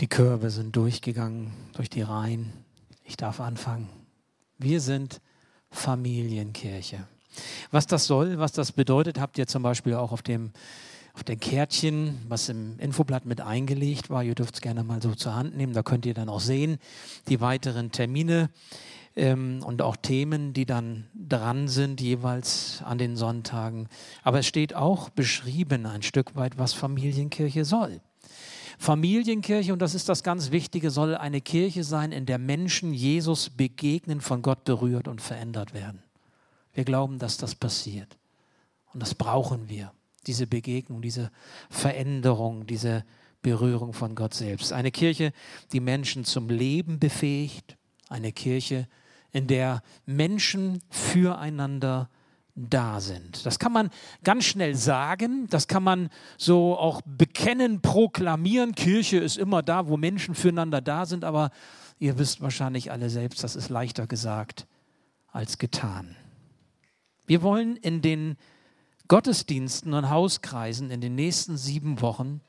Die Körbe sind durchgegangen durch die Reihen. Ich darf anfangen. Wir sind Familienkirche. Was das soll, was das bedeutet, habt ihr zum Beispiel auch auf dem auf den Kärtchen, was im Infoblatt mit eingelegt war. Ihr dürft es gerne mal so zur Hand nehmen. Da könnt ihr dann auch sehen, die weiteren Termine ähm, und auch Themen, die dann dran sind, jeweils an den Sonntagen. Aber es steht auch beschrieben ein Stück weit, was Familienkirche soll. Familienkirche, und das ist das ganz Wichtige, soll eine Kirche sein, in der Menschen Jesus begegnen, von Gott berührt und verändert werden. Wir glauben, dass das passiert. Und das brauchen wir, diese Begegnung, diese Veränderung, diese Berührung von Gott selbst. Eine Kirche, die Menschen zum Leben befähigt. Eine Kirche, in der Menschen füreinander da sind. Das kann man ganz schnell sagen, das kann man so auch bekennen, proklamieren. Kirche ist immer da, wo Menschen füreinander da sind, aber ihr wisst wahrscheinlich alle selbst, das ist leichter gesagt als getan. Wir wollen in den Gottesdiensten und Hauskreisen in den nächsten sieben Wochen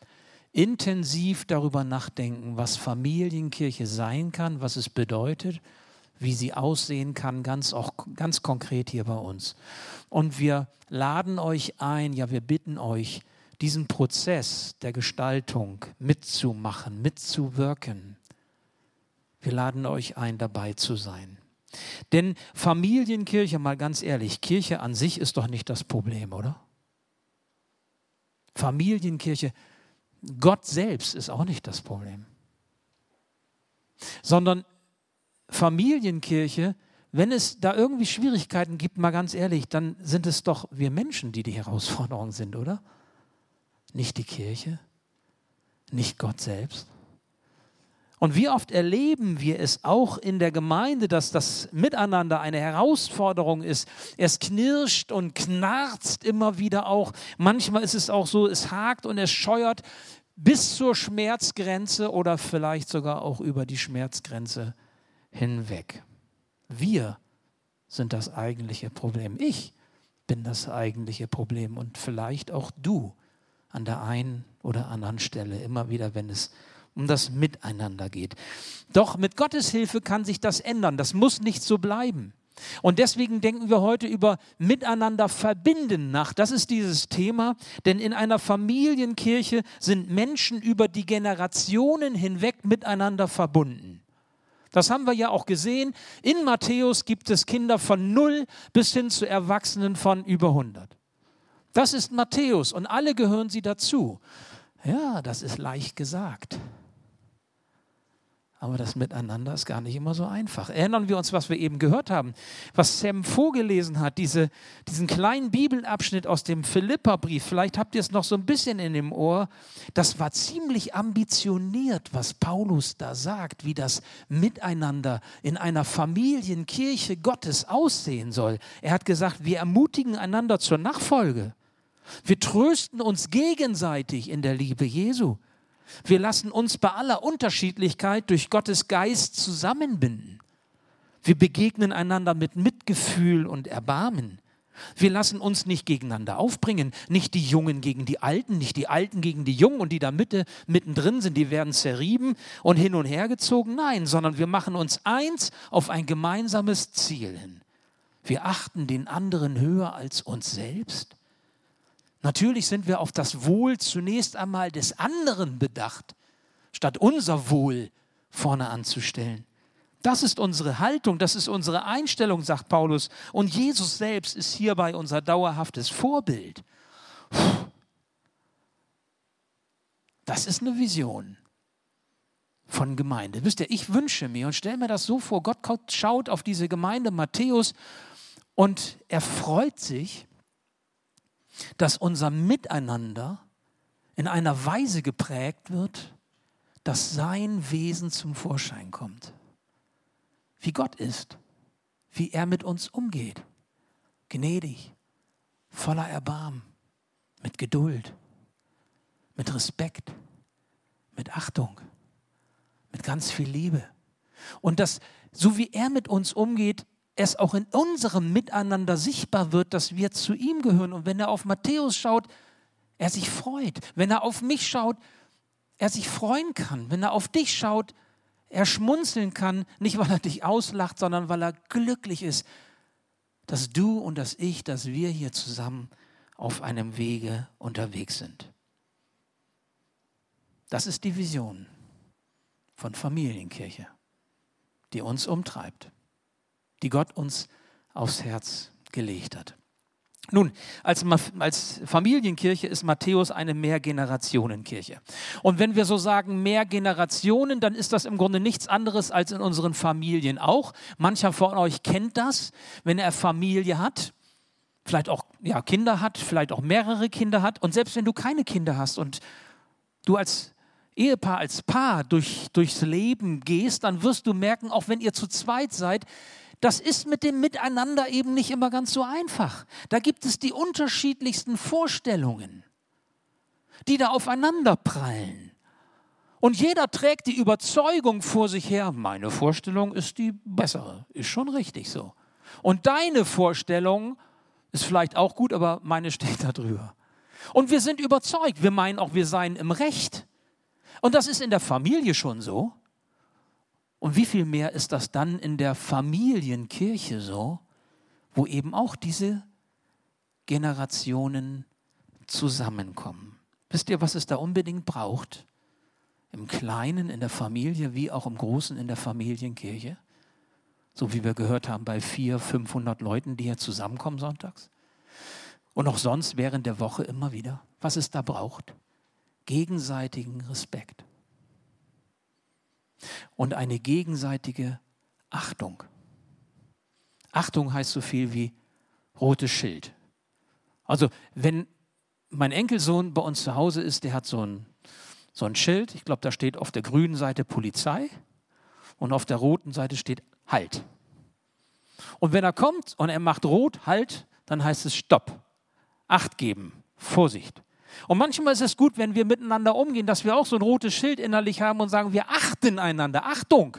intensiv darüber nachdenken, was Familienkirche sein kann, was es bedeutet wie sie aussehen kann, ganz, auch ganz konkret hier bei uns. Und wir laden euch ein, ja, wir bitten euch, diesen Prozess der Gestaltung mitzumachen, mitzuwirken. Wir laden euch ein, dabei zu sein. Denn Familienkirche, mal ganz ehrlich, Kirche an sich ist doch nicht das Problem, oder? Familienkirche, Gott selbst ist auch nicht das Problem, sondern Familienkirche, wenn es da irgendwie Schwierigkeiten gibt, mal ganz ehrlich, dann sind es doch wir Menschen, die die Herausforderung sind, oder? Nicht die Kirche, nicht Gott selbst. Und wie oft erleben wir es auch in der Gemeinde, dass das Miteinander eine Herausforderung ist. Es knirscht und knarzt immer wieder auch. Manchmal ist es auch so, es hakt und es scheuert bis zur Schmerzgrenze oder vielleicht sogar auch über die Schmerzgrenze hinweg. Wir sind das eigentliche Problem. Ich bin das eigentliche Problem und vielleicht auch du an der einen oder anderen Stelle, immer wieder, wenn es um das Miteinander geht. Doch mit Gottes Hilfe kann sich das ändern. Das muss nicht so bleiben. Und deswegen denken wir heute über Miteinander verbinden nach. Das ist dieses Thema, denn in einer Familienkirche sind Menschen über die Generationen hinweg miteinander verbunden. Das haben wir ja auch gesehen. In Matthäus gibt es Kinder von 0 bis hin zu Erwachsenen von über 100. Das ist Matthäus und alle gehören sie dazu. Ja, das ist leicht gesagt. Aber das Miteinander ist gar nicht immer so einfach. Erinnern wir uns, was wir eben gehört haben, was Sam vorgelesen hat, diese, diesen kleinen Bibelabschnitt aus dem Philipperbrief. Vielleicht habt ihr es noch so ein bisschen in dem Ohr. Das war ziemlich ambitioniert, was Paulus da sagt, wie das Miteinander in einer Familienkirche Gottes aussehen soll. Er hat gesagt, wir ermutigen einander zur Nachfolge. Wir trösten uns gegenseitig in der Liebe Jesu. Wir lassen uns bei aller Unterschiedlichkeit durch Gottes Geist zusammenbinden. Wir begegnen einander mit Mitgefühl und Erbarmen. Wir lassen uns nicht gegeneinander aufbringen, nicht die Jungen gegen die Alten, nicht die Alten gegen die Jungen und die da Mitte, mittendrin sind, die werden zerrieben und hin und her gezogen. Nein, sondern wir machen uns eins auf ein gemeinsames Ziel hin. Wir achten den anderen höher als uns selbst. Natürlich sind wir auf das Wohl zunächst einmal des anderen bedacht, statt unser Wohl vorne anzustellen. Das ist unsere Haltung, das ist unsere Einstellung, sagt Paulus. Und Jesus selbst ist hierbei unser dauerhaftes Vorbild. Das ist eine Vision von Gemeinde. Wisst ihr, ich wünsche mir und stelle mir das so vor, Gott schaut auf diese Gemeinde Matthäus und er freut sich, dass unser Miteinander in einer Weise geprägt wird, dass sein Wesen zum Vorschein kommt. Wie Gott ist, wie er mit uns umgeht. Gnädig, voller Erbarmen, mit Geduld, mit Respekt, mit Achtung, mit ganz viel Liebe. Und dass, so wie er mit uns umgeht, es auch in unserem Miteinander sichtbar wird, dass wir zu ihm gehören. Und wenn er auf Matthäus schaut, er sich freut. Wenn er auf mich schaut, er sich freuen kann, wenn er auf dich schaut, er schmunzeln kann, nicht weil er dich auslacht, sondern weil er glücklich ist, dass du und dass ich, dass wir hier zusammen auf einem Wege unterwegs sind. Das ist die Vision von Familienkirche, die uns umtreibt, die Gott uns aufs Herz gelegt hat. Nun, als, als, Familienkirche ist Matthäus eine Mehrgenerationenkirche. Und wenn wir so sagen mehr Generationen, dann ist das im Grunde nichts anderes als in unseren Familien auch. Mancher von euch kennt das, wenn er Familie hat, vielleicht auch ja, Kinder hat, vielleicht auch mehrere Kinder hat. Und selbst wenn du keine Kinder hast und du als Ehepaar, als Paar durch, durchs Leben gehst, dann wirst du merken, auch wenn ihr zu zweit seid, das ist mit dem Miteinander eben nicht immer ganz so einfach. Da gibt es die unterschiedlichsten Vorstellungen, die da aufeinander prallen. Und jeder trägt die Überzeugung vor sich her, meine Vorstellung ist die bessere, ist schon richtig so. Und deine Vorstellung ist vielleicht auch gut, aber meine steht da drüber. Und wir sind überzeugt, wir meinen auch, wir seien im Recht. Und das ist in der Familie schon so. Und wie viel mehr ist das dann in der Familienkirche so, wo eben auch diese Generationen zusammenkommen. Wisst ihr, was es da unbedingt braucht? Im Kleinen in der Familie wie auch im Großen in der Familienkirche? So wie wir gehört haben bei 400, 500 Leuten, die hier zusammenkommen sonntags. Und auch sonst während der Woche immer wieder. Was es da braucht? Gegenseitigen Respekt und eine gegenseitige Achtung. Achtung heißt so viel wie rotes Schild. Also wenn mein Enkelsohn bei uns zu Hause ist, der hat so ein, so ein Schild, ich glaube, da steht auf der grünen Seite Polizei und auf der roten Seite steht Halt. Und wenn er kommt und er macht rot, Halt, dann heißt es Stopp, Acht geben, Vorsicht. Und manchmal ist es gut, wenn wir miteinander umgehen, dass wir auch so ein rotes Schild innerlich haben und sagen, wir achten einander. Achtung!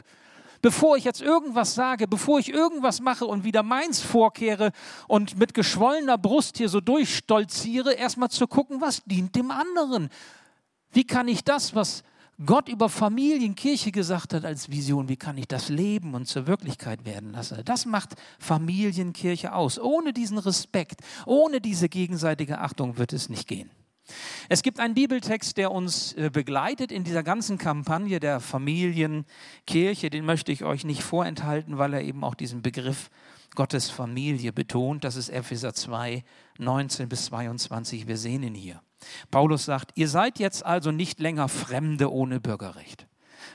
Bevor ich jetzt irgendwas sage, bevor ich irgendwas mache und wieder meins vorkehre und mit geschwollener Brust hier so durchstolziere, erstmal zu gucken, was dient dem anderen. Wie kann ich das, was Gott über Familienkirche gesagt hat als Vision, wie kann ich das leben und zur Wirklichkeit werden lassen? Das macht Familienkirche aus. Ohne diesen Respekt, ohne diese gegenseitige Achtung wird es nicht gehen. Es gibt einen Bibeltext, der uns äh, begleitet in dieser ganzen Kampagne der Familienkirche. Den möchte ich euch nicht vorenthalten, weil er eben auch diesen Begriff Gottes Familie betont. Das ist Epheser 2, 19 bis 22. Wir sehen ihn hier. Paulus sagt, ihr seid jetzt also nicht länger Fremde ohne Bürgerrecht,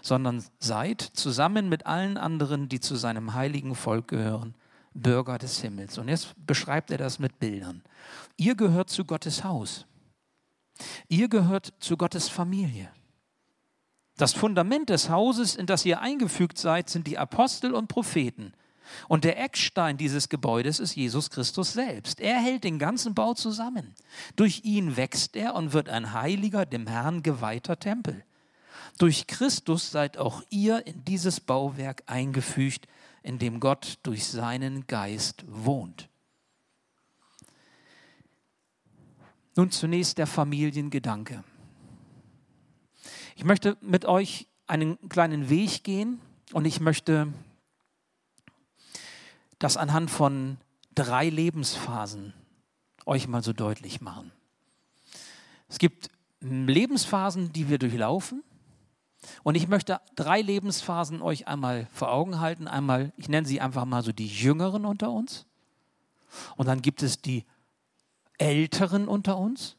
sondern seid zusammen mit allen anderen, die zu seinem heiligen Volk gehören, Bürger des Himmels. Und jetzt beschreibt er das mit Bildern. Ihr gehört zu Gottes Haus. Ihr gehört zu Gottes Familie. Das Fundament des Hauses, in das ihr eingefügt seid, sind die Apostel und Propheten. Und der Eckstein dieses Gebäudes ist Jesus Christus selbst. Er hält den ganzen Bau zusammen. Durch ihn wächst er und wird ein heiliger, dem Herrn geweihter Tempel. Durch Christus seid auch ihr in dieses Bauwerk eingefügt, in dem Gott durch seinen Geist wohnt. Nun zunächst der Familiengedanke. Ich möchte mit euch einen kleinen Weg gehen und ich möchte das anhand von drei Lebensphasen euch mal so deutlich machen. Es gibt Lebensphasen, die wir durchlaufen. Und ich möchte drei Lebensphasen euch einmal vor Augen halten. Einmal, ich nenne sie einfach mal so die Jüngeren unter uns. Und dann gibt es die Älteren unter uns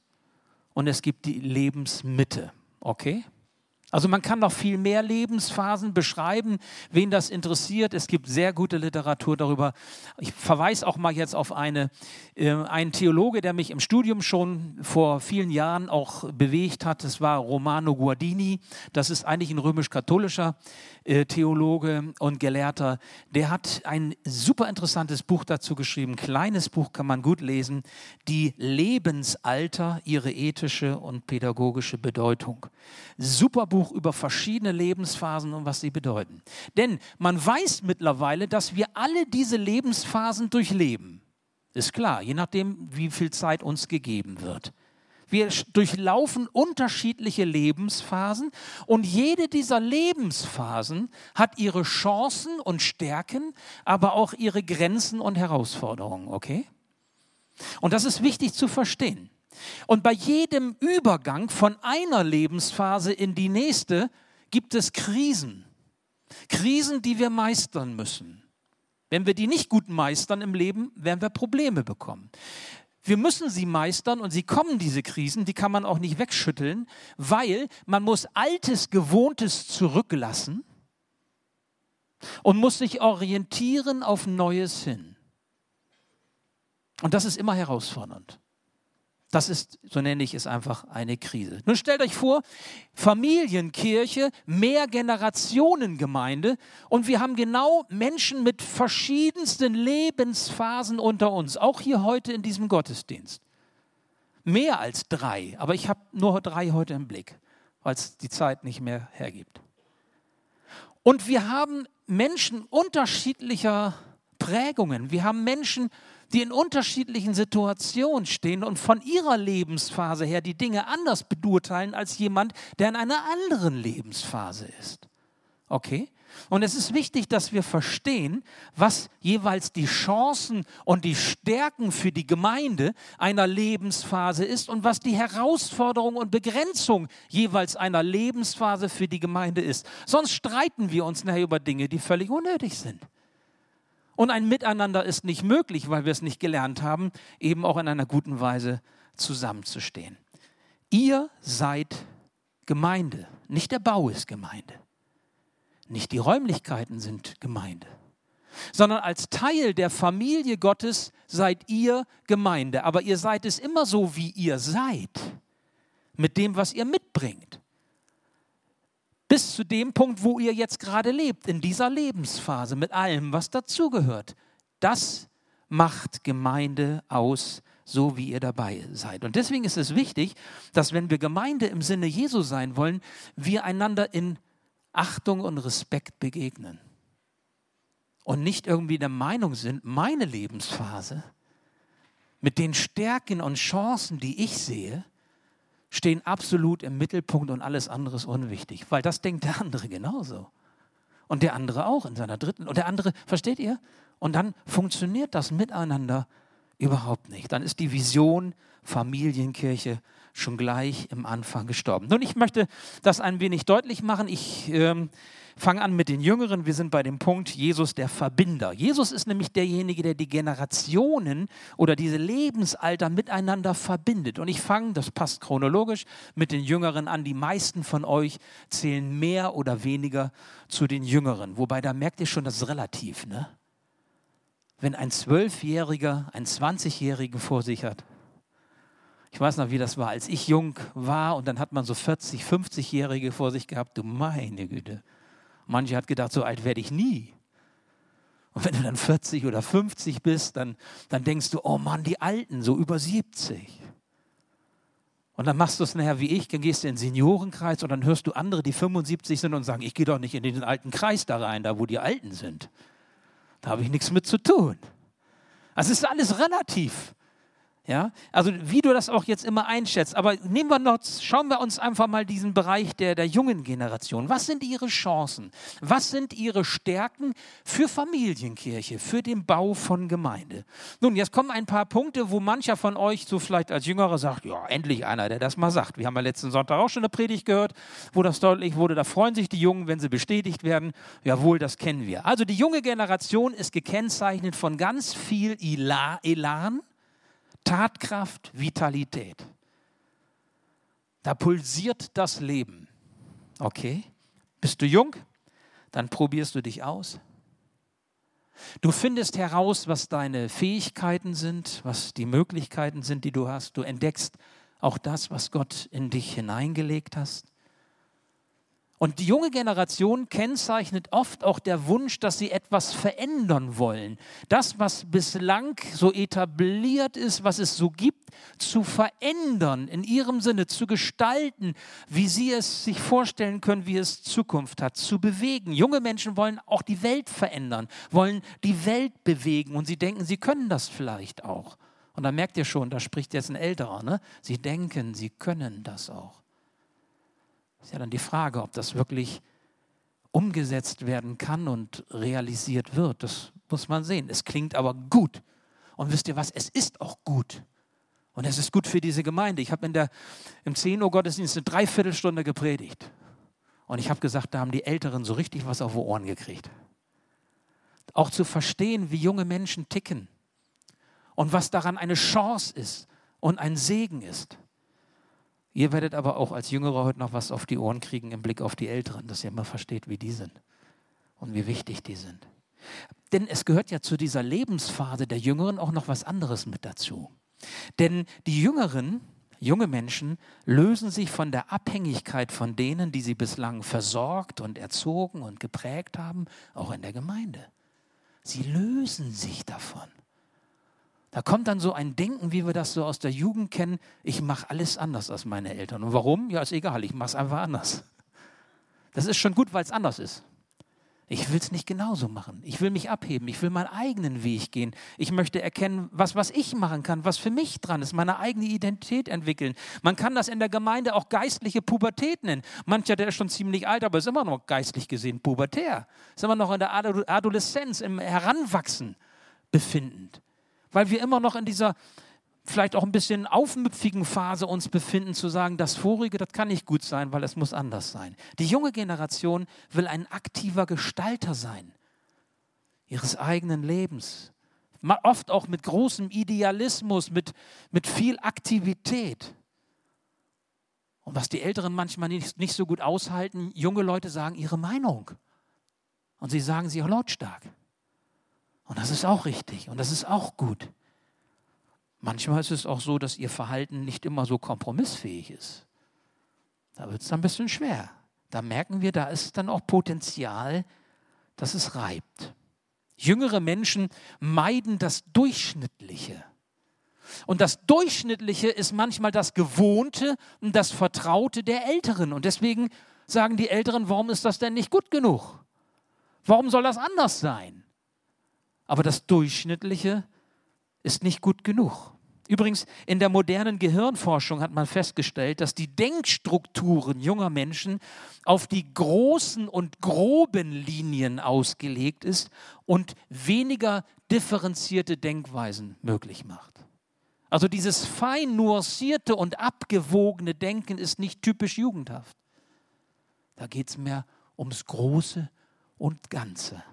und es gibt die Lebensmitte. Okay? Also man kann noch viel mehr Lebensphasen beschreiben, wen das interessiert. Es gibt sehr gute Literatur darüber. Ich verweise auch mal jetzt auf eine, äh, einen Theologe, der mich im Studium schon vor vielen Jahren auch bewegt hat. Das war Romano Guardini. Das ist eigentlich ein römisch-katholischer äh, Theologe und Gelehrter. Der hat ein super interessantes Buch dazu geschrieben. Kleines Buch kann man gut lesen. Die Lebensalter, ihre ethische und pädagogische Bedeutung. Super Buch Buch über verschiedene Lebensphasen und was sie bedeuten. Denn man weiß mittlerweile, dass wir alle diese Lebensphasen durchleben. Ist klar, je nachdem, wie viel Zeit uns gegeben wird. Wir durchlaufen unterschiedliche Lebensphasen und jede dieser Lebensphasen hat ihre Chancen und Stärken, aber auch ihre Grenzen und Herausforderungen, okay? Und das ist wichtig zu verstehen. Und bei jedem Übergang von einer Lebensphase in die nächste gibt es Krisen. Krisen, die wir meistern müssen. Wenn wir die nicht gut meistern im Leben, werden wir Probleme bekommen. Wir müssen sie meistern und sie kommen, diese Krisen, die kann man auch nicht wegschütteln, weil man muss altes, gewohntes zurücklassen und muss sich orientieren auf Neues hin. Und das ist immer herausfordernd. Das ist, so nenne ich es einfach, eine Krise. Nun stellt euch vor, Familienkirche, Mehrgenerationengemeinde und wir haben genau Menschen mit verschiedensten Lebensphasen unter uns, auch hier heute in diesem Gottesdienst. Mehr als drei, aber ich habe nur drei heute im Blick, weil es die Zeit nicht mehr hergibt. Und wir haben Menschen unterschiedlicher Prägungen. Wir haben Menschen, die in unterschiedlichen Situationen stehen und von ihrer Lebensphase her die Dinge anders beurteilen als jemand, der in einer anderen Lebensphase ist. Okay? Und es ist wichtig, dass wir verstehen, was jeweils die Chancen und die Stärken für die Gemeinde einer Lebensphase ist und was die Herausforderung und Begrenzung jeweils einer Lebensphase für die Gemeinde ist. Sonst streiten wir uns nachher über Dinge, die völlig unnötig sind. Und ein Miteinander ist nicht möglich, weil wir es nicht gelernt haben, eben auch in einer guten Weise zusammenzustehen. Ihr seid Gemeinde, nicht der Bau ist Gemeinde, nicht die Räumlichkeiten sind Gemeinde, sondern als Teil der Familie Gottes seid ihr Gemeinde. Aber ihr seid es immer so, wie ihr seid, mit dem, was ihr mitbringt bis zu dem Punkt, wo ihr jetzt gerade lebt, in dieser Lebensphase, mit allem, was dazugehört. Das macht Gemeinde aus, so wie ihr dabei seid. Und deswegen ist es wichtig, dass wenn wir Gemeinde im Sinne Jesu sein wollen, wir einander in Achtung und Respekt begegnen. Und nicht irgendwie der Meinung sind, meine Lebensphase mit den Stärken und Chancen, die ich sehe, stehen absolut im Mittelpunkt und alles andere ist unwichtig, weil das denkt der andere genauso. Und der andere auch in seiner dritten. Und der andere, versteht ihr? Und dann funktioniert das miteinander überhaupt nicht. Dann ist die Vision Familienkirche schon gleich im Anfang gestorben. Nun, ich möchte das ein wenig deutlich machen. Ich ähm, fange an mit den Jüngeren. Wir sind bei dem Punkt Jesus der Verbinder. Jesus ist nämlich derjenige, der die Generationen oder diese Lebensalter miteinander verbindet. Und ich fange, das passt chronologisch, mit den Jüngeren an. Die meisten von euch zählen mehr oder weniger zu den Jüngeren. Wobei da merkt ihr schon, das ist relativ. Ne? Wenn ein Zwölfjähriger einen 20-Jährigen vor sich hat, ich weiß noch, wie das war, als ich jung war und dann hat man so 40, 50-Jährige vor sich gehabt. Du meine Güte. Manche hat gedacht, so alt werde ich nie. Und wenn du dann 40 oder 50 bist, dann, dann denkst du, oh Mann, die Alten, so über 70. Und dann machst du es nachher wie ich, dann gehst du in den Seniorenkreis und dann hörst du andere, die 75 sind und sagen, ich gehe doch nicht in den alten Kreis da rein, da wo die Alten sind. Da habe ich nichts mit zu tun. Es ist alles relativ. Ja, also wie du das auch jetzt immer einschätzt, aber nehmen wir noch, schauen wir uns einfach mal diesen Bereich der, der jungen Generation. Was sind ihre Chancen? Was sind ihre Stärken für Familienkirche, für den Bau von Gemeinde? Nun, jetzt kommen ein paar Punkte, wo mancher von euch so vielleicht als Jüngerer sagt, ja, endlich einer, der das mal sagt. Wir haben ja letzten Sonntag auch schon eine Predigt gehört, wo das deutlich wurde, da freuen sich die Jungen, wenn sie bestätigt werden. Jawohl, das kennen wir. Also die junge Generation ist gekennzeichnet von ganz viel Elan, Tatkraft, Vitalität. Da pulsiert das Leben. Okay? Bist du jung? Dann probierst du dich aus. Du findest heraus, was deine Fähigkeiten sind, was die Möglichkeiten sind, die du hast. Du entdeckst auch das, was Gott in dich hineingelegt hast. Und die junge Generation kennzeichnet oft auch der Wunsch, dass sie etwas verändern wollen. Das, was bislang so etabliert ist, was es so gibt, zu verändern, in ihrem Sinne zu gestalten, wie sie es sich vorstellen können, wie es Zukunft hat, zu bewegen. Junge Menschen wollen auch die Welt verändern, wollen die Welt bewegen und sie denken, sie können das vielleicht auch. Und da merkt ihr schon, da spricht jetzt ein Älterer. Ne? Sie denken, sie können das auch. Ist ja dann die Frage, ob das wirklich umgesetzt werden kann und realisiert wird. Das muss man sehen. Es klingt aber gut. Und wisst ihr was? Es ist auch gut. Und es ist gut für diese Gemeinde. Ich habe im 10 Uhr Gottesdienst eine Dreiviertelstunde gepredigt. Und ich habe gesagt, da haben die Älteren so richtig was auf die Ohren gekriegt. Auch zu verstehen, wie junge Menschen ticken und was daran eine Chance ist und ein Segen ist. Ihr werdet aber auch als Jüngere heute noch was auf die Ohren kriegen im Blick auf die Älteren, dass ihr mal versteht, wie die sind und wie wichtig die sind. Denn es gehört ja zu dieser Lebensphase der Jüngeren auch noch was anderes mit dazu. Denn die Jüngeren, junge Menschen, lösen sich von der Abhängigkeit von denen, die sie bislang versorgt und erzogen und geprägt haben, auch in der Gemeinde. Sie lösen sich davon. Da kommt dann so ein Denken, wie wir das so aus der Jugend kennen, ich mache alles anders als meine Eltern. Und warum? Ja, ist egal, ich mache es einfach anders. Das ist schon gut, weil es anders ist. Ich will es nicht genauso machen. Ich will mich abheben. Ich will meinen eigenen Weg gehen. Ich möchte erkennen, was, was ich machen kann, was für mich dran ist, meine eigene Identität entwickeln. Man kann das in der Gemeinde auch geistliche Pubertät nennen. Mancher, der ist schon ziemlich alt, aber ist immer noch geistlich gesehen pubertär. Ist immer noch in der Adoleszenz, im Heranwachsen befindend. Weil wir immer noch in dieser vielleicht auch ein bisschen aufmüpfigen Phase uns befinden, zu sagen, das Vorige, das kann nicht gut sein, weil es muss anders sein. Die junge Generation will ein aktiver Gestalter sein ihres eigenen Lebens. Oft auch mit großem Idealismus, mit, mit viel Aktivität. Und was die Älteren manchmal nicht, nicht so gut aushalten, junge Leute sagen ihre Meinung. Und sie sagen sie auch lautstark. Und das ist auch richtig und das ist auch gut. Manchmal ist es auch so, dass ihr Verhalten nicht immer so kompromissfähig ist. Da wird es dann ein bisschen schwer. Da merken wir, da ist dann auch Potenzial, dass es reibt. Jüngere Menschen meiden das Durchschnittliche. Und das Durchschnittliche ist manchmal das Gewohnte und das Vertraute der Älteren. Und deswegen sagen die Älteren, warum ist das denn nicht gut genug? Warum soll das anders sein? Aber das Durchschnittliche ist nicht gut genug. Übrigens, in der modernen Gehirnforschung hat man festgestellt, dass die Denkstrukturen junger Menschen auf die großen und groben Linien ausgelegt ist und weniger differenzierte Denkweisen möglich macht. Also dieses fein nuancierte und abgewogene Denken ist nicht typisch jugendhaft. Da geht es mehr ums Große und Ganze.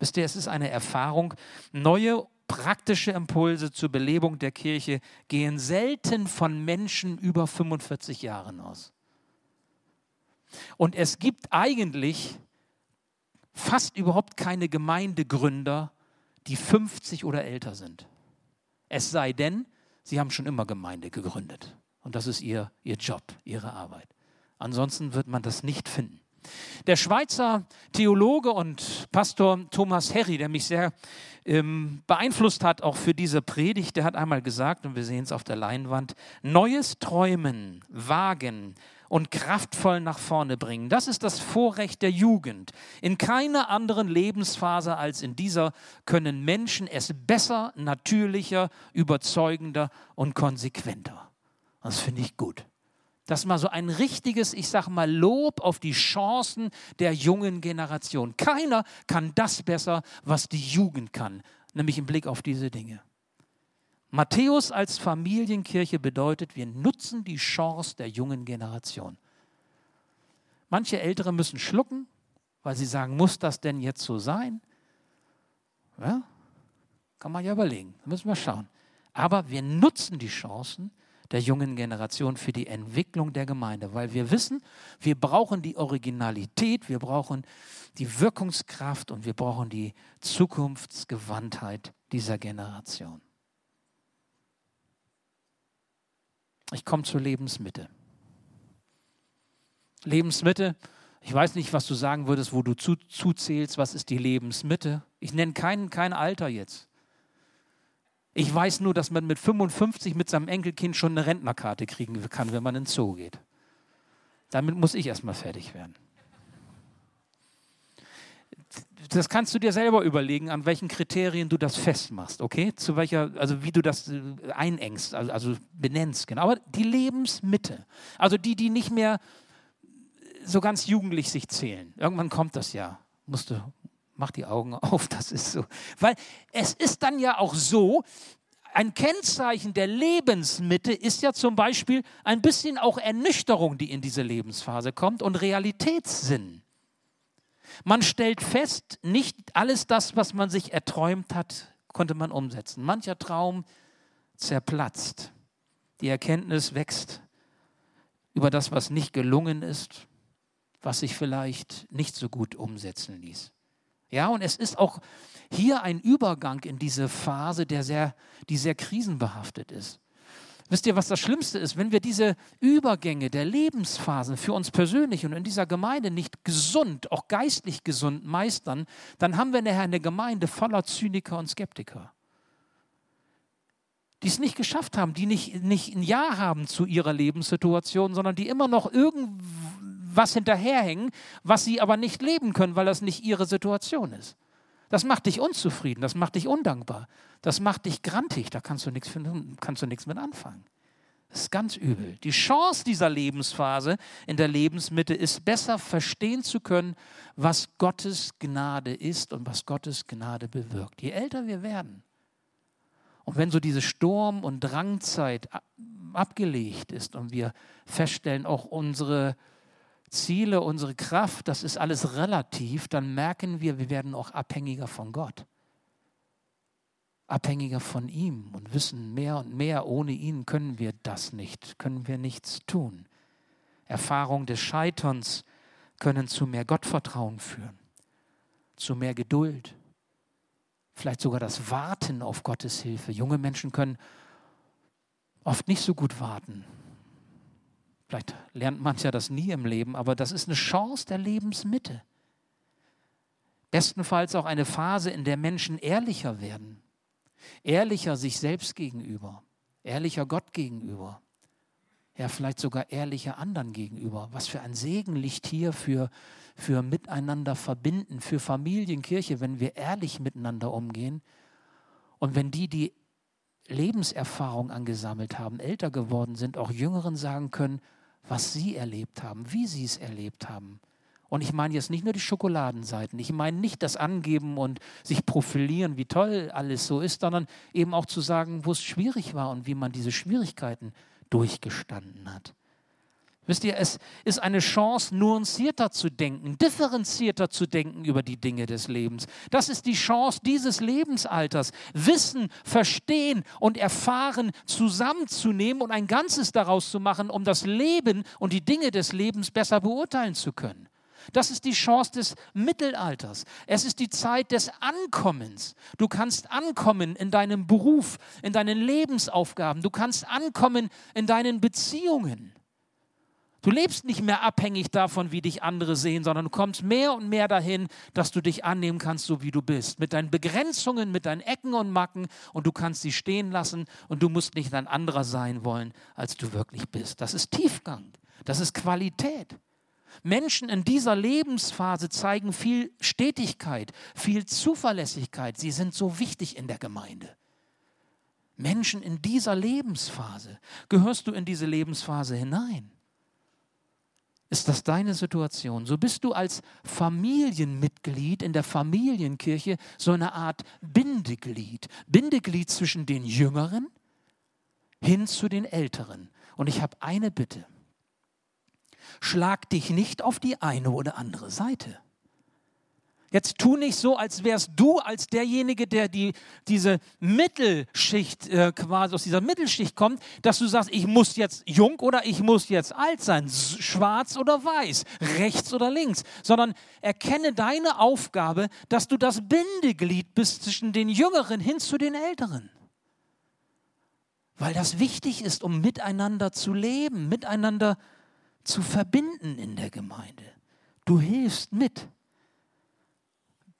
Wisst ihr, es ist eine Erfahrung, neue praktische Impulse zur Belebung der Kirche gehen selten von Menschen über 45 Jahren aus. Und es gibt eigentlich fast überhaupt keine Gemeindegründer, die 50 oder älter sind. Es sei denn, sie haben schon immer Gemeinde gegründet. Und das ist ihr, ihr Job, ihre Arbeit. Ansonsten wird man das nicht finden. Der Schweizer Theologe und Pastor Thomas Herry, der mich sehr ähm, beeinflusst hat, auch für diese Predigt, der hat einmal gesagt, und wir sehen es auf der Leinwand, Neues Träumen, Wagen und kraftvoll nach vorne bringen. Das ist das Vorrecht der Jugend. In keiner anderen Lebensphase als in dieser können Menschen es besser, natürlicher, überzeugender und konsequenter. Das finde ich gut. Das mal so ein richtiges, ich sage mal, Lob auf die Chancen der jungen Generation. Keiner kann das besser, was die Jugend kann, nämlich im Blick auf diese Dinge. Matthäus als Familienkirche bedeutet, wir nutzen die Chance der jungen Generation. Manche Ältere müssen schlucken, weil sie sagen, muss das denn jetzt so sein? Ja, kann man ja überlegen, da müssen wir schauen. Aber wir nutzen die Chancen der jungen Generation für die Entwicklung der Gemeinde, weil wir wissen, wir brauchen die Originalität, wir brauchen die Wirkungskraft und wir brauchen die Zukunftsgewandtheit dieser Generation. Ich komme zur Lebensmitte. Lebensmitte, ich weiß nicht, was du sagen würdest, wo du zu, zuzählst, was ist die Lebensmitte. Ich nenne kein, kein Alter jetzt. Ich weiß nur, dass man mit 55 mit seinem Enkelkind schon eine Rentnerkarte kriegen kann, wenn man ins Zoo geht. Damit muss ich erstmal fertig werden. das kannst du dir selber überlegen, an welchen Kriterien du das festmachst, okay? Zu welcher, also wie du das äh, einengst, also, also benennst, genau. Aber die Lebensmitte, also die, die nicht mehr so ganz jugendlich sich zählen. Irgendwann kommt das ja. Musst du, mach die Augen auf, das ist so. Weil es ist dann ja auch so, ein Kennzeichen der Lebensmitte ist ja zum Beispiel ein bisschen auch Ernüchterung, die in diese Lebensphase kommt und Realitätssinn. Man stellt fest, nicht alles das, was man sich erträumt hat, konnte man umsetzen. Mancher Traum zerplatzt. Die Erkenntnis wächst über das, was nicht gelungen ist, was sich vielleicht nicht so gut umsetzen ließ. Ja, und es ist auch hier ein Übergang in diese Phase, der sehr, die sehr krisenbehaftet ist. Wisst ihr, was das Schlimmste ist? Wenn wir diese Übergänge der Lebensphasen für uns persönlich und in dieser Gemeinde nicht gesund, auch geistlich gesund meistern, dann haben wir nachher eine Gemeinde voller Zyniker und Skeptiker. Die es nicht geschafft haben, die nicht, nicht ein Ja haben zu ihrer Lebenssituation, sondern die immer noch irgendwas hinterherhängen, was sie aber nicht leben können, weil das nicht ihre Situation ist. Das macht dich unzufrieden, das macht dich undankbar, das macht dich grantig, da kannst du nichts, kannst du nichts mit anfangen. Das ist ganz übel. Die Chance dieser Lebensphase in der Lebensmitte ist besser verstehen zu können, was Gottes Gnade ist und was Gottes Gnade bewirkt. Je älter wir werden und wenn so diese Sturm- und Drangzeit abgelegt ist und wir feststellen, auch unsere Ziele, unsere Kraft, das ist alles relativ, dann merken wir, wir werden auch abhängiger von Gott. Abhängiger von ihm und wissen mehr und mehr, ohne ihn können wir das nicht, können wir nichts tun. Erfahrungen des Scheiterns können zu mehr Gottvertrauen führen, zu mehr Geduld, vielleicht sogar das Warten auf Gottes Hilfe. Junge Menschen können oft nicht so gut warten, Vielleicht lernt mancher das nie im Leben, aber das ist eine Chance der Lebensmitte. Bestenfalls auch eine Phase, in der Menschen ehrlicher werden. Ehrlicher sich selbst gegenüber, ehrlicher Gott gegenüber. Ja, vielleicht sogar ehrlicher anderen gegenüber. Was für ein Segen liegt hier für, für miteinander verbinden, für Familienkirche, wenn wir ehrlich miteinander umgehen. Und wenn die, die Lebenserfahrung angesammelt haben, älter geworden sind, auch Jüngeren sagen können, was sie erlebt haben, wie sie es erlebt haben. Und ich meine jetzt nicht nur die Schokoladenseiten, ich meine nicht das Angeben und sich profilieren, wie toll alles so ist, sondern eben auch zu sagen, wo es schwierig war und wie man diese Schwierigkeiten durchgestanden hat. Wisst ihr, es ist eine Chance, nuancierter zu denken, differenzierter zu denken über die Dinge des Lebens. Das ist die Chance dieses Lebensalters, Wissen, Verstehen und Erfahren zusammenzunehmen und ein Ganzes daraus zu machen, um das Leben und die Dinge des Lebens besser beurteilen zu können. Das ist die Chance des Mittelalters. Es ist die Zeit des Ankommens. Du kannst ankommen in deinem Beruf, in deinen Lebensaufgaben. Du kannst ankommen in deinen Beziehungen. Du lebst nicht mehr abhängig davon, wie dich andere sehen, sondern du kommst mehr und mehr dahin, dass du dich annehmen kannst, so wie du bist. Mit deinen Begrenzungen, mit deinen Ecken und Macken und du kannst sie stehen lassen und du musst nicht ein anderer sein wollen, als du wirklich bist. Das ist Tiefgang. Das ist Qualität. Menschen in dieser Lebensphase zeigen viel Stetigkeit, viel Zuverlässigkeit. Sie sind so wichtig in der Gemeinde. Menschen in dieser Lebensphase. Gehörst du in diese Lebensphase hinein? Ist das deine Situation? So bist du als Familienmitglied in der Familienkirche so eine Art Bindeglied. Bindeglied zwischen den Jüngeren hin zu den Älteren. Und ich habe eine Bitte. Schlag dich nicht auf die eine oder andere Seite. Jetzt tu nicht so, als wärst du als derjenige, der die, diese Mittelschicht äh, quasi aus dieser Mittelschicht kommt, dass du sagst, ich muss jetzt jung oder ich muss jetzt alt sein, schwarz oder weiß, rechts oder links, sondern erkenne deine Aufgabe, dass du das Bindeglied bist zwischen den Jüngeren hin zu den Älteren. Weil das wichtig ist, um miteinander zu leben, miteinander zu verbinden in der Gemeinde. Du hilfst mit.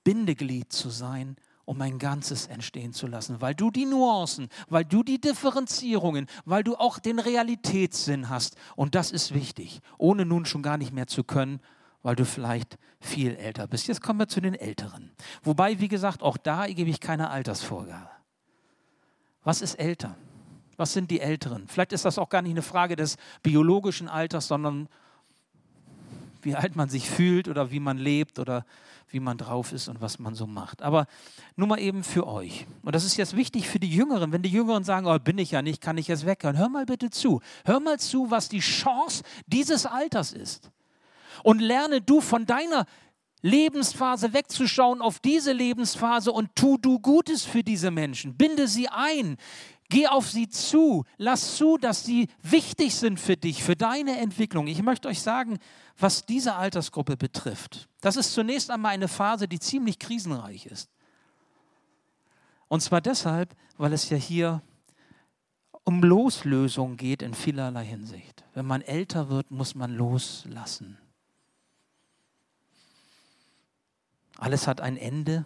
Bindeglied zu sein, um ein Ganzes entstehen zu lassen, weil du die Nuancen, weil du die Differenzierungen, weil du auch den Realitätssinn hast. Und das ist wichtig, ohne nun schon gar nicht mehr zu können, weil du vielleicht viel älter bist. Jetzt kommen wir zu den Älteren. Wobei, wie gesagt, auch da gebe ich keine Altersvorgabe. Was ist älter? Was sind die Älteren? Vielleicht ist das auch gar nicht eine Frage des biologischen Alters, sondern wie alt man sich fühlt oder wie man lebt oder wie man drauf ist und was man so macht. Aber nur mal eben für euch. Und das ist jetzt wichtig für die Jüngeren. Wenn die Jüngeren sagen, oh, bin ich ja nicht, kann ich jetzt weghören. Hör mal bitte zu. Hör mal zu, was die Chance dieses Alters ist. Und lerne du von deiner Lebensphase wegzuschauen auf diese Lebensphase und tu du Gutes für diese Menschen. Binde sie ein. Geh auf sie zu. Lass zu, dass sie wichtig sind für dich, für deine Entwicklung. Ich möchte euch sagen, was diese Altersgruppe betrifft. Das ist zunächst einmal eine Phase, die ziemlich krisenreich ist. Und zwar deshalb, weil es ja hier um Loslösung geht in vielerlei Hinsicht. Wenn man älter wird, muss man loslassen. Alles hat ein Ende.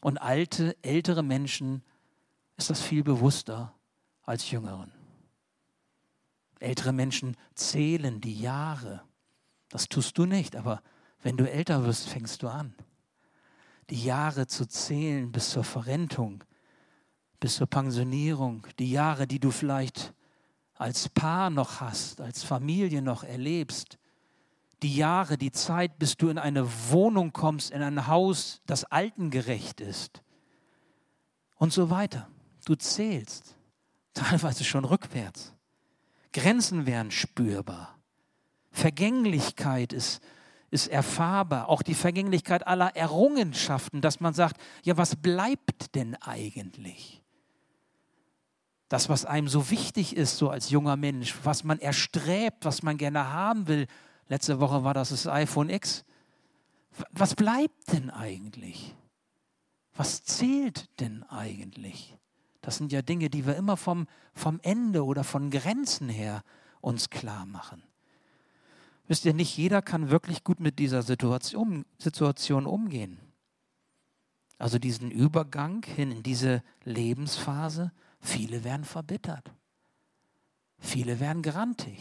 Und alte, ältere Menschen ist das viel bewusster als jüngeren. Ältere Menschen zählen die Jahre. Das tust du nicht, aber wenn du älter wirst, fängst du an. Die Jahre zu zählen bis zur Verrentung, bis zur Pensionierung, die Jahre, die du vielleicht als Paar noch hast, als Familie noch erlebst, die Jahre, die Zeit, bis du in eine Wohnung kommst, in ein Haus, das altengerecht ist und so weiter. Du zählst, teilweise schon rückwärts. Grenzen werden spürbar. Vergänglichkeit ist, ist erfahrbar. Auch die Vergänglichkeit aller Errungenschaften, dass man sagt, ja, was bleibt denn eigentlich? Das, was einem so wichtig ist, so als junger Mensch, was man erstrebt, was man gerne haben will, Letzte Woche war das das iPhone X. Was bleibt denn eigentlich? Was zählt denn eigentlich? Das sind ja Dinge, die wir immer vom, vom Ende oder von Grenzen her uns klar machen. Wisst ihr, nicht jeder kann wirklich gut mit dieser Situation, Situation umgehen. Also diesen Übergang hin in diese Lebensphase, viele werden verbittert. Viele werden grantig.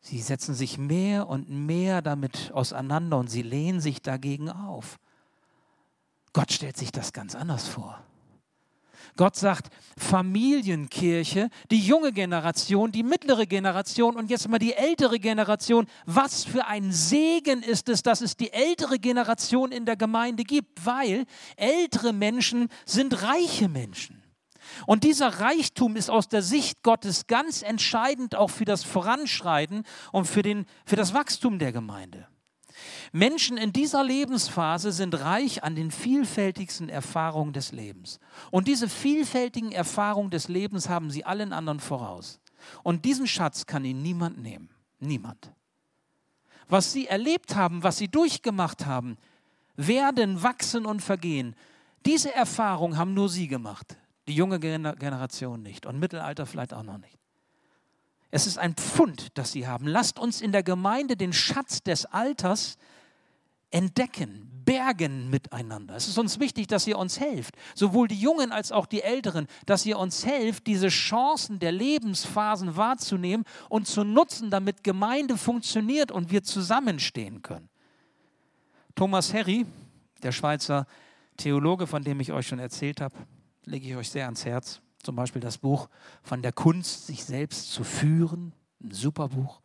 Sie setzen sich mehr und mehr damit auseinander und sie lehnen sich dagegen auf. Gott stellt sich das ganz anders vor. Gott sagt, Familienkirche, die junge Generation, die mittlere Generation und jetzt mal die ältere Generation. Was für ein Segen ist es, dass es die ältere Generation in der Gemeinde gibt, weil ältere Menschen sind reiche Menschen. Und dieser Reichtum ist aus der Sicht Gottes ganz entscheidend auch für das Voranschreiten und für, den, für das Wachstum der Gemeinde. Menschen in dieser Lebensphase sind reich an den vielfältigsten Erfahrungen des Lebens. Und diese vielfältigen Erfahrungen des Lebens haben sie allen anderen voraus. Und diesen Schatz kann ihnen niemand nehmen. Niemand. Was sie erlebt haben, was sie durchgemacht haben, werden wachsen und vergehen. Diese Erfahrung haben nur sie gemacht. Die junge Generation nicht und Mittelalter vielleicht auch noch nicht. Es ist ein Pfund, das sie haben. Lasst uns in der Gemeinde den Schatz des Alters entdecken, bergen miteinander. Es ist uns wichtig, dass ihr uns helft, sowohl die Jungen als auch die Älteren, dass ihr uns helft, diese Chancen der Lebensphasen wahrzunehmen und zu nutzen, damit Gemeinde funktioniert und wir zusammenstehen können. Thomas Harry, der Schweizer Theologe, von dem ich euch schon erzählt habe, lege ich euch sehr ans Herz. Zum Beispiel das Buch von der Kunst, sich selbst zu führen, ein super Buch.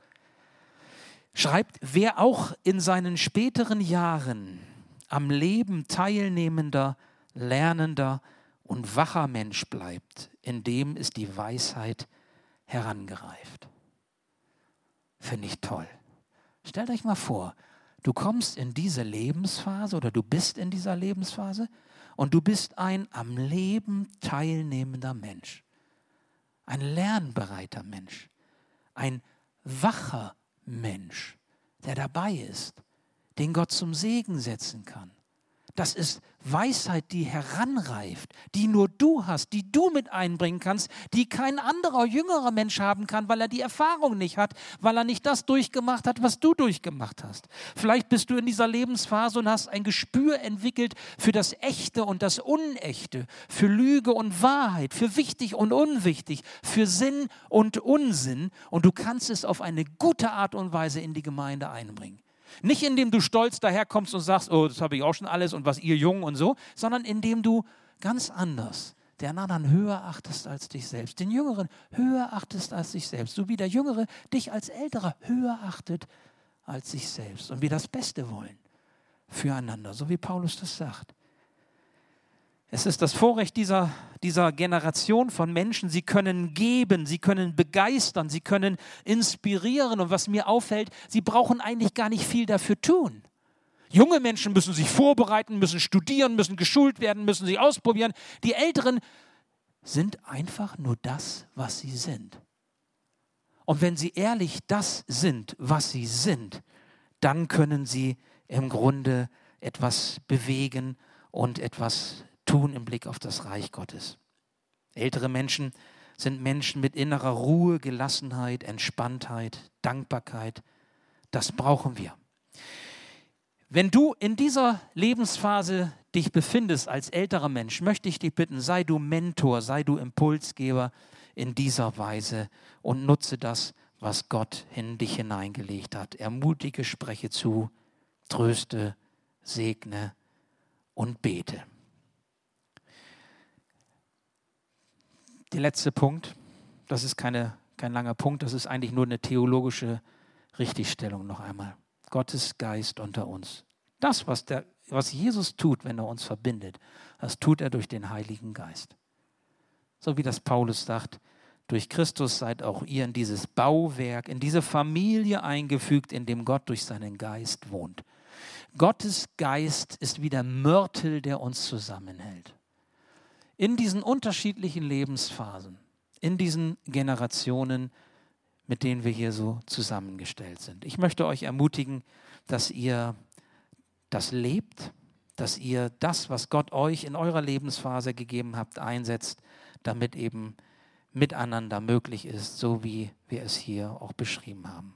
Schreibt, wer auch in seinen späteren Jahren am Leben teilnehmender, lernender und wacher Mensch bleibt, in dem ist die Weisheit herangereift. Finde ich toll. Stellt euch mal vor, du kommst in diese Lebensphase oder du bist in dieser Lebensphase und du bist ein am Leben teilnehmender Mensch, ein lernbereiter Mensch, ein wacher Mensch, der dabei ist, den Gott zum Segen setzen kann, Das ist Weisheit, die heranreift, die nur du hast, die du mit einbringen kannst, die kein anderer jüngerer Mensch haben kann, weil er die Erfahrung nicht hat, weil er nicht das durchgemacht hat, was du durchgemacht hast. Vielleicht bist du in dieser Lebensphase und hast ein Gespür entwickelt für das Echte und das Unechte, für Lüge und Wahrheit, für wichtig und unwichtig, für Sinn und Unsinn und du kannst es auf eine gute Art und Weise in die Gemeinde einbringen. Nicht indem du stolz daherkommst und sagst, oh, das habe ich auch schon alles und was ihr Jungen und so, sondern indem du ganz anders den anderen höher achtest als dich selbst, den Jüngeren höher achtest als dich selbst, so wie der Jüngere dich als Älterer höher achtet als sich selbst und wir das Beste wollen füreinander, so wie Paulus das sagt. Es ist das Vorrecht dieser, dieser Generation von Menschen, sie können geben, sie können begeistern, sie können inspirieren. Und was mir auffällt, sie brauchen eigentlich gar nicht viel dafür tun. Junge Menschen müssen sich vorbereiten, müssen studieren, müssen geschult werden, müssen sich ausprobieren. Die Älteren sind einfach nur das, was sie sind. Und wenn sie ehrlich das sind, was sie sind, dann können sie im Grunde etwas bewegen und etwas tun im Blick auf das Reich Gottes. Ältere Menschen sind Menschen mit innerer Ruhe, Gelassenheit, Entspanntheit, Dankbarkeit. Das brauchen wir. Wenn du in dieser Lebensphase dich befindest als älterer Mensch, möchte ich dich bitten, sei du Mentor, sei du Impulsgeber in dieser Weise und nutze das, was Gott in dich hineingelegt hat. Ermutige, spreche zu, tröste, segne und bete. Der letzte Punkt, das ist keine, kein langer Punkt, das ist eigentlich nur eine theologische Richtigstellung noch einmal. Gottes Geist unter uns. Das, was, der, was Jesus tut, wenn er uns verbindet, das tut er durch den Heiligen Geist. So wie das Paulus sagt, durch Christus seid auch ihr in dieses Bauwerk, in diese Familie eingefügt, in dem Gott durch seinen Geist wohnt. Gottes Geist ist wie der Mörtel, der uns zusammenhält in diesen unterschiedlichen Lebensphasen, in diesen Generationen, mit denen wir hier so zusammengestellt sind. Ich möchte euch ermutigen, dass ihr das lebt, dass ihr das, was Gott euch in eurer Lebensphase gegeben habt, einsetzt, damit eben miteinander möglich ist, so wie wir es hier auch beschrieben haben.